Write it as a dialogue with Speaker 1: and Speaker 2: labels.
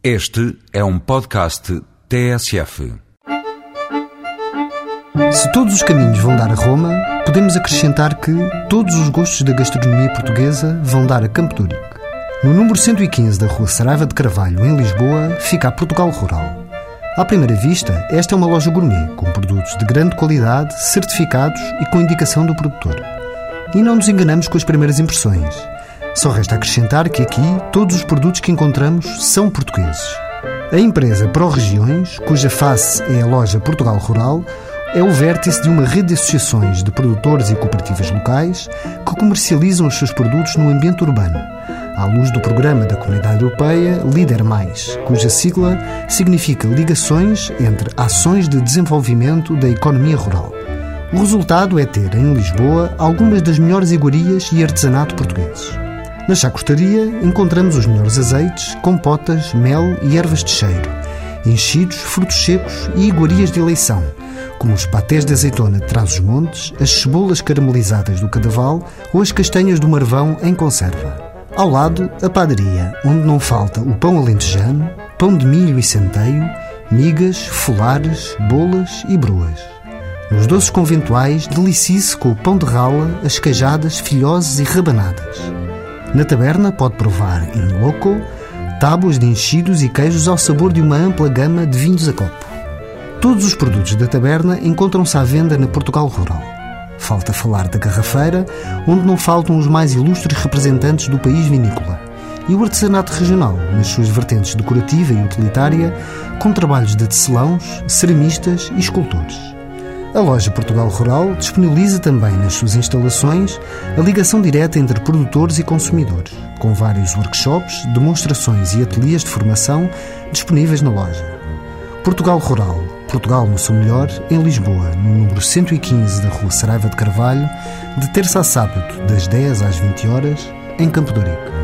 Speaker 1: Este é um podcast TSF.
Speaker 2: Se todos os caminhos vão dar a Roma, podemos acrescentar que todos os gostos da gastronomia portuguesa vão dar a Campo Ourique. No número 115 da Rua Saraiva de Carvalho, em Lisboa, fica a Portugal Rural. À primeira vista, esta é uma loja gourmet, com produtos de grande qualidade, certificados e com indicação do produtor. E não nos enganamos com as primeiras impressões. Só resta acrescentar que aqui todos os produtos que encontramos são portugueses. A empresa Pro Regiões, cuja face é a loja Portugal Rural, é o vértice de uma rede de associações de produtores e cooperativas locais que comercializam os seus produtos no ambiente urbano, à luz do programa da Comunidade Europeia Líder Mais, cuja sigla significa ligações entre ações de desenvolvimento da economia rural. O resultado é ter, em Lisboa, algumas das melhores iguarias e artesanato portugueses. Na chacostaria encontramos os melhores azeites, compotas, mel e ervas de cheiro, enchidos, frutos secos e iguarias de eleição, como os patés de azeitona de Trás-os-Montes, as cebolas caramelizadas do Cadaval ou as castanhas do Marvão em conserva. Ao lado, a padaria, onde não falta o pão alentejano, pão de milho e centeio, migas, folares, bolas e bruas. Nos doces conventuais, delicie-se com o pão de rala, as queijadas, filhoses e rabanadas. Na taberna pode provar em loco tábuas de enchidos e queijos ao sabor de uma ampla gama de vinhos a copo. Todos os produtos da taberna encontram-se à venda na Portugal Rural. Falta falar da garrafeira, onde não faltam os mais ilustres representantes do país vinícola, e o artesanato regional, nas suas vertentes decorativa e utilitária, com trabalhos de tecelãos, ceramistas e escultores. A loja Portugal Rural disponibiliza também nas suas instalações a ligação direta entre produtores e consumidores, com vários workshops, demonstrações e ateliês de formação disponíveis na loja. Portugal Rural, Portugal no seu melhor, em Lisboa, no número 115 da Rua Saraiva de Carvalho, de terça a sábado, das 10 às 20 horas, em Campo Ourique.